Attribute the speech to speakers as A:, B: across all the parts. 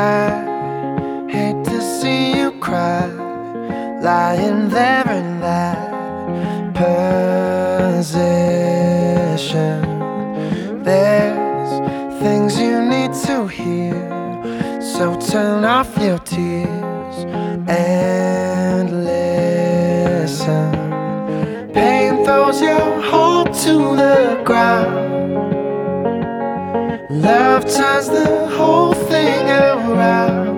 A: I hate to see you cry, lying there in that position. There's things you need to hear, so turn off your tears and listen. Pain throws your heart to the ground. Love turns the whole thing around.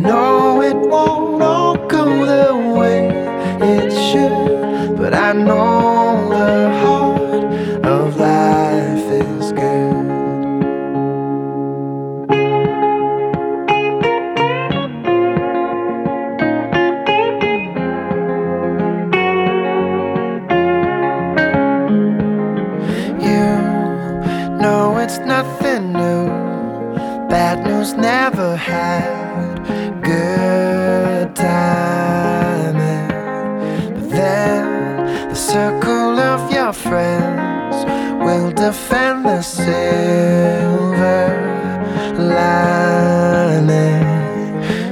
A: No, it won't all go the way it should, but I know Bad never had good timing. But then the circle of your friends will defend the silver lining.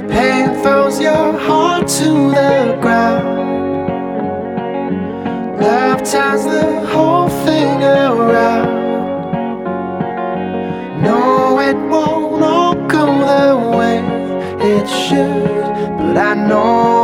A: Pain throws your heart to the ground. Love turns the whole it should, but I know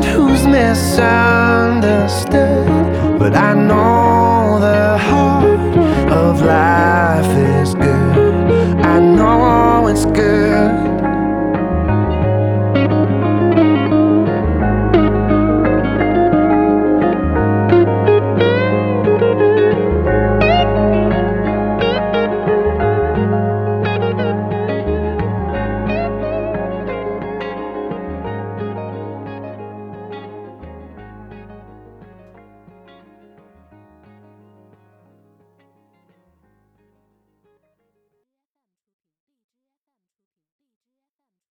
A: who's misunderstood, but I know